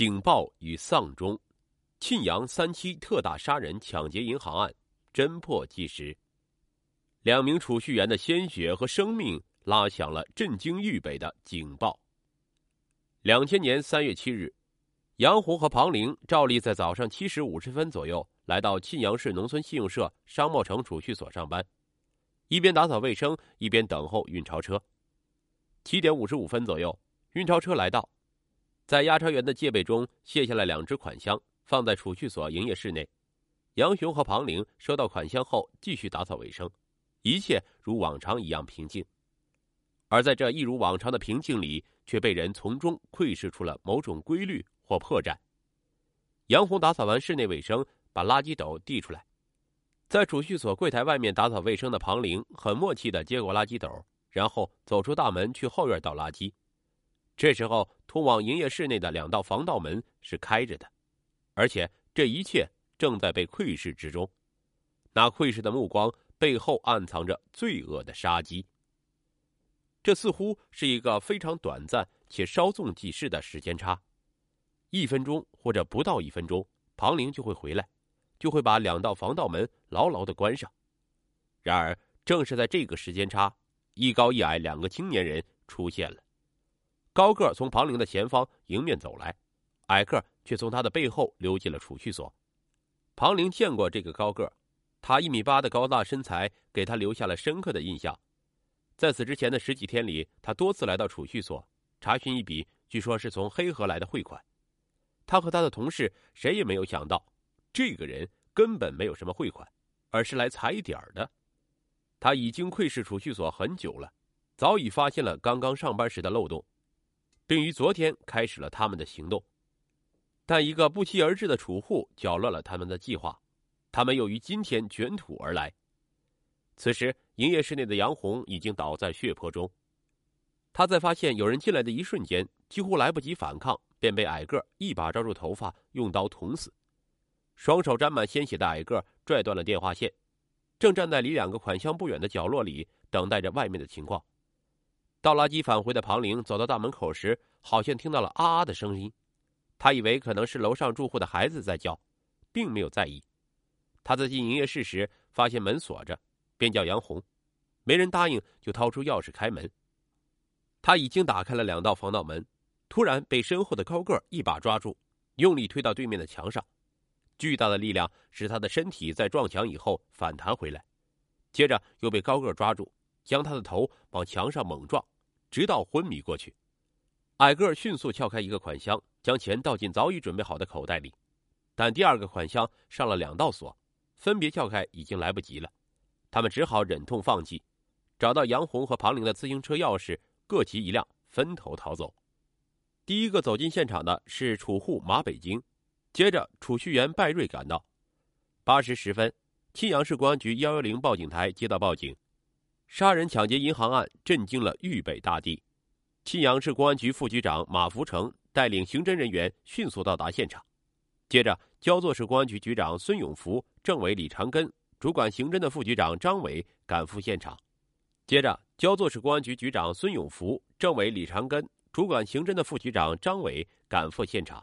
警报与丧钟，沁阳三七特大杀人抢劫银行案侦破纪实。两名储蓄员的鲜血和生命拉响了震惊豫北的警报。两千年三月七日，杨红和庞玲照例在早上七时五十分左右来到沁阳市农村信用社商贸城储蓄所上班，一边打扫卫生，一边等候运钞车。七点五十五分左右，运钞车来到。在押钞员的戒备中，卸下了两只款箱，放在储蓄所营业室内。杨雄和庞玲收到款箱后，继续打扫卫生，一切如往常一样平静。而在这一如往常的平静里，却被人从中窥视出了某种规律或破绽。杨红打扫完室内卫生，把垃圾斗递出来，在储蓄所柜台外面打扫卫生的庞玲很默契地接过垃圾斗，然后走出大门去后院倒垃圾。这时候，通往营业室内的两道防盗门是开着的，而且这一切正在被窥视之中。那窥视的目光背后暗藏着罪恶的杀机。这似乎是一个非常短暂且稍纵即逝的时间差，一分钟或者不到一分钟，庞玲就会回来，就会把两道防盗门牢牢的关上。然而，正是在这个时间差，一高一矮两个青年人出现了。高个从庞玲的前方迎面走来，矮个却从他的背后溜进了储蓄所。庞玲见过这个高个，他一米八的高大身材给他留下了深刻的印象。在此之前的十几天里，他多次来到储蓄所查询一笔，据说是从黑河来的汇款。他和他的同事谁也没有想到，这个人根本没有什么汇款，而是来踩点的。他已经窥视储蓄所很久了，早已发现了刚刚上班时的漏洞。并于昨天开始了他们的行动，但一个不期而至的储户搅乱了他们的计划，他们又于今天卷土而来。此时，营业室内的杨红已经倒在血泊中，他在发现有人进来的一瞬间，几乎来不及反抗，便被矮个一把抓住头发，用刀捅死。双手沾满鲜血的矮个拽断了电话线，正站在离两个款箱不远的角落里，等待着外面的情况。倒垃圾返回的庞玲走到大门口时，好像听到了啊啊的声音，他以为可能是楼上住户的孩子在叫，并没有在意。他在进营业室时发现门锁着，便叫杨红，没人答应，就掏出钥匙开门。他已经打开了两道防盗门，突然被身后的高个一把抓住，用力推到对面的墙上，巨大的力量使他的身体在撞墙以后反弹回来，接着又被高个抓住。将他的头往墙上猛撞，直到昏迷过去。矮个迅速撬开一个款箱，将钱倒进早已准备好的口袋里。但第二个款箱上了两道锁，分别撬开已经来不及了。他们只好忍痛放弃，找到杨红和庞玲的自行车钥匙，各骑一辆，分头逃走。第一个走进现场的是储户马北京，接着储蓄员拜瑞赶到。八时十分，沁阳市公安局幺幺零报警台接到报警。杀人抢劫银行案震惊了豫北大地，沁阳市公安局副局长马福成带领刑侦人员迅速到达现场。接着，焦作市公安局局长孙永福、政委李长根、主管刑侦的副局长张伟赶赴现场。接着，焦作市公安局局长孙永福、政委李长根、主管刑侦的副局长张伟赶赴现场。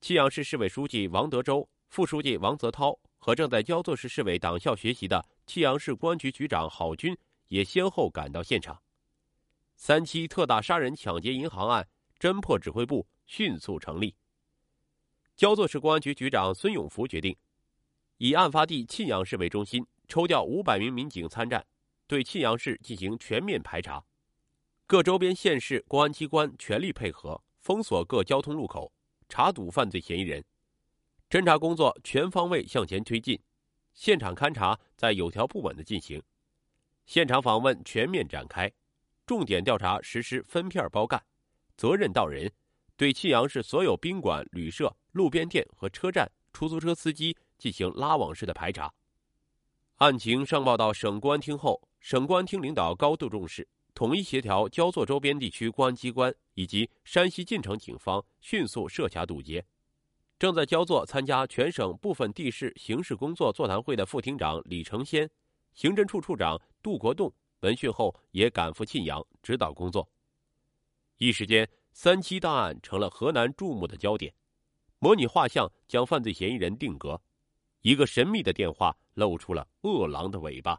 沁阳市市委书记王德洲、副书记王泽涛和正在焦作市市委党校学习的沁阳市公安局局长郝军。也先后赶到现场，三期特大杀人抢劫银行案侦破指挥部迅速成立。焦作市公安局局长孙永福决定，以案发地沁阳市为中心，抽调五百名民警参战，对沁阳市进行全面排查。各周边县市公安机关全力配合，封锁各交通路口，查堵犯罪嫌疑人。侦查工作全方位向前推进，现场勘查在有条不紊的进行。现场访问全面展开，重点调查实施分片包干，责任到人，对庆阳市所有宾馆、旅社、路边店和车站出租车司机进行拉网式的排查。案情上报到省公安厅后，省公安厅领导高度重视，统一协调焦作周边地区公安机关以及山西晋城警方，迅速设卡堵截。正在焦作参加全省部分地市刑事工作座谈会的副厅长李成先。刑侦处处长杜国栋闻讯后也赶赴沁阳指导工作。一时间，三七大案成了河南注目的焦点。模拟画像将犯罪嫌疑人定格，一个神秘的电话露出了饿狼的尾巴。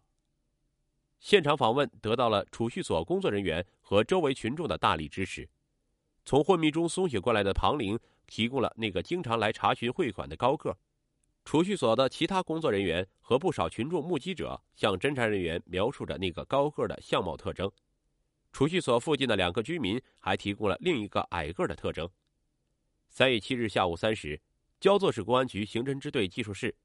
现场访问得到了储蓄所工作人员和周围群众的大力支持。从昏迷中苏醒过来的庞玲提供了那个经常来查询汇款的高个。储蓄所的其他工作人员和不少群众目击者向侦查人员描述着那个高个的相貌特征。储蓄所附近的两个居民还提供了另一个矮个的特征。三月七日下午三时，焦作市公安局刑侦支队技术室，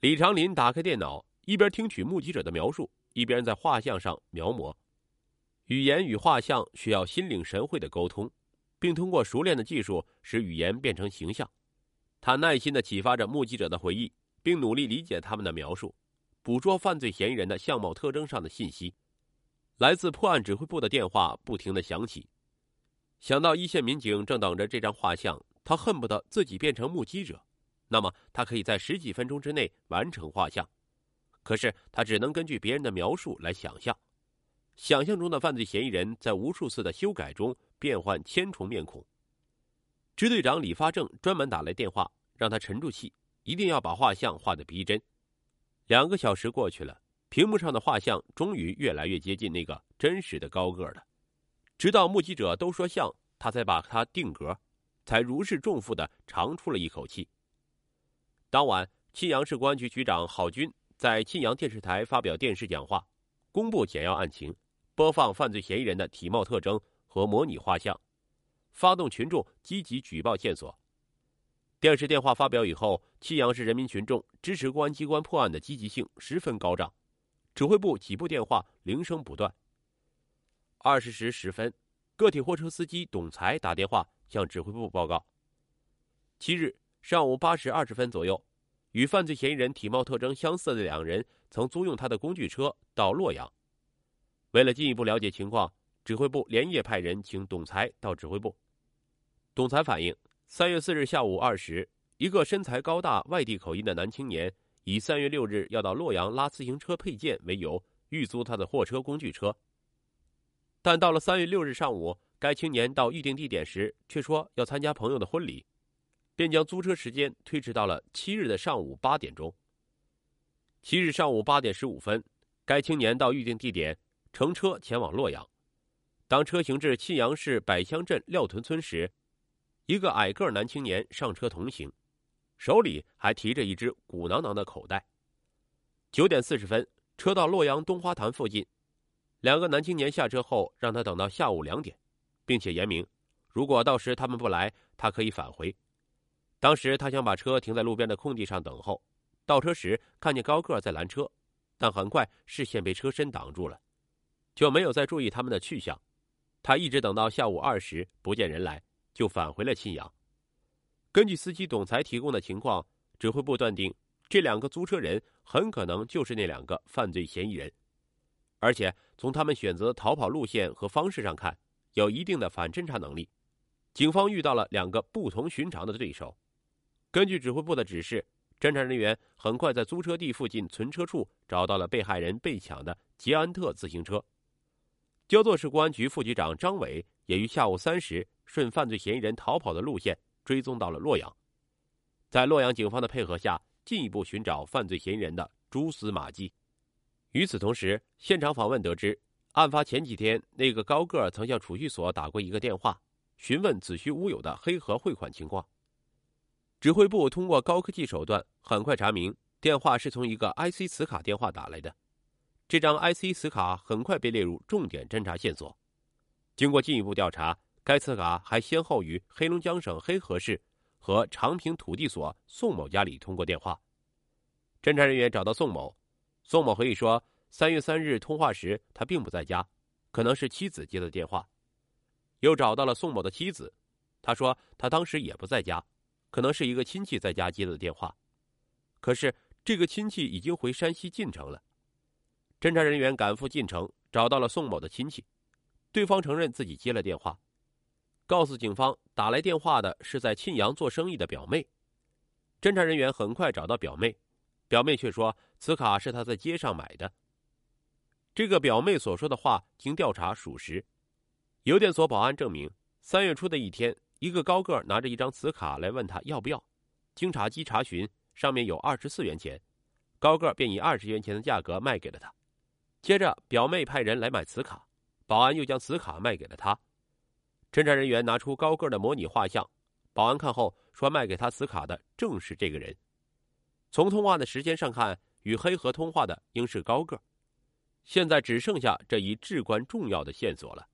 李长林打开电脑，一边听取目击者的描述，一边在画像上描摹。语言与画像需要心领神会的沟通，并通过熟练的技术使语言变成形象。他耐心的启发着目击者的回忆，并努力理解他们的描述，捕捉犯罪嫌疑人的相貌特征上的信息。来自破案指挥部的电话不停的响起。想到一线民警正等着这张画像，他恨不得自己变成目击者，那么他可以在十几分钟之内完成画像。可是他只能根据别人的描述来想象。想象中的犯罪嫌疑人在无数次的修改中变换千重面孔。支队长李发正专门打来电话，让他沉住气，一定要把画像画得逼真。两个小时过去了，屏幕上的画像终于越来越接近那个真实的高个了。直到目击者都说像，他才把它定格，才如释重负的长出了一口气。当晚，沁阳市公安局局长郝军在沁阳电视台发表电视讲话，公布简要案情。播放犯罪嫌疑人的体貌特征和模拟画像，发动群众积极举报线索。电视电话发表以后，沁阳市人民群众支持公安机关破案的积极性十分高涨，指挥部几部电话铃声不断。二十时十分，个体货车司机董才打电话向指挥部报告：七日上午八时二十分左右，与犯罪嫌疑人体貌特征相似的两人曾租用他的工具车到洛阳。为了进一步了解情况，指挥部连夜派人请董才到指挥部。董才反映，三月四日下午二时，一个身材高大、外地口音的男青年，以三月六日要到洛阳拉自行车配件为由，预租他的货车工具车。但到了三月六日上午，该青年到预定地点时，却说要参加朋友的婚礼，便将租车时间推迟到了七日的上午八点钟。七日上午八点十五分，该青年到预定地点。乘车前往洛阳，当车行至沁阳市百乡镇廖屯村时，一个矮个男青年上车同行，手里还提着一只鼓囊囊的口袋。九点四十分，车到洛阳东花坛附近，两个男青年下车后让他等到下午两点，并且言明，如果到时他们不来，他可以返回。当时他想把车停在路边的空地上等候，倒车时看见高个在拦车，但很快视线被车身挡住了。就没有再注意他们的去向，他一直等到下午二时不见人来，就返回了信阳。根据司机董才提供的情况，指挥部断定这两个租车人很可能就是那两个犯罪嫌疑人，而且从他们选择逃跑路线和方式上看，有一定的反侦查能力。警方遇到了两个不同寻常的对手。根据指挥部的指示，侦查人员很快在租车地附近存车处找到了被害人被抢的捷安特自行车。焦作市公安局副局长张伟也于下午三时顺犯罪嫌疑人逃跑的路线追踪到了洛阳，在洛阳警方的配合下，进一步寻找犯罪嫌疑人的蛛丝马迹。与此同时，现场访问得知，案发前几天，那个高个曾向储蓄所打过一个电话，询问子虚乌有的黑河汇款情况。指挥部通过高科技手段，很快查明电话是从一个 IC 磁卡电话打来的。这张 IC 磁卡很快被列入重点侦查线索。经过进一步调查，该磁卡还先后与黑龙江省黑河市和长平土地所宋某家里通过电话。侦查人员找到宋某，宋某回忆说，三月三日通话时他并不在家，可能是妻子接的电话。又找到了宋某的妻子，他说他当时也不在家，可能是一个亲戚在家接的电话。可是这个亲戚已经回山西晋城了。侦查人员赶赴晋城，找到了宋某的亲戚，对方承认自己接了电话，告诉警方打来电话的是在沁阳做生意的表妹。侦查人员很快找到表妹，表妹却说此卡是她在街上买的。这个表妹所说的话经调查属实。邮电所保安证明，三月初的一天，一个高个拿着一张磁卡来问他要不要。经查机查询，上面有二十四元钱，高个便以二十元钱的价格卖给了他。接着，表妹派人来买磁卡，保安又将磁卡卖给了他。侦查人员拿出高个的模拟画像，保安看后说，卖给他磁卡的正是这个人。从通话的时间上看，与黑河通话的应是高个。现在只剩下这一至关重要的线索了。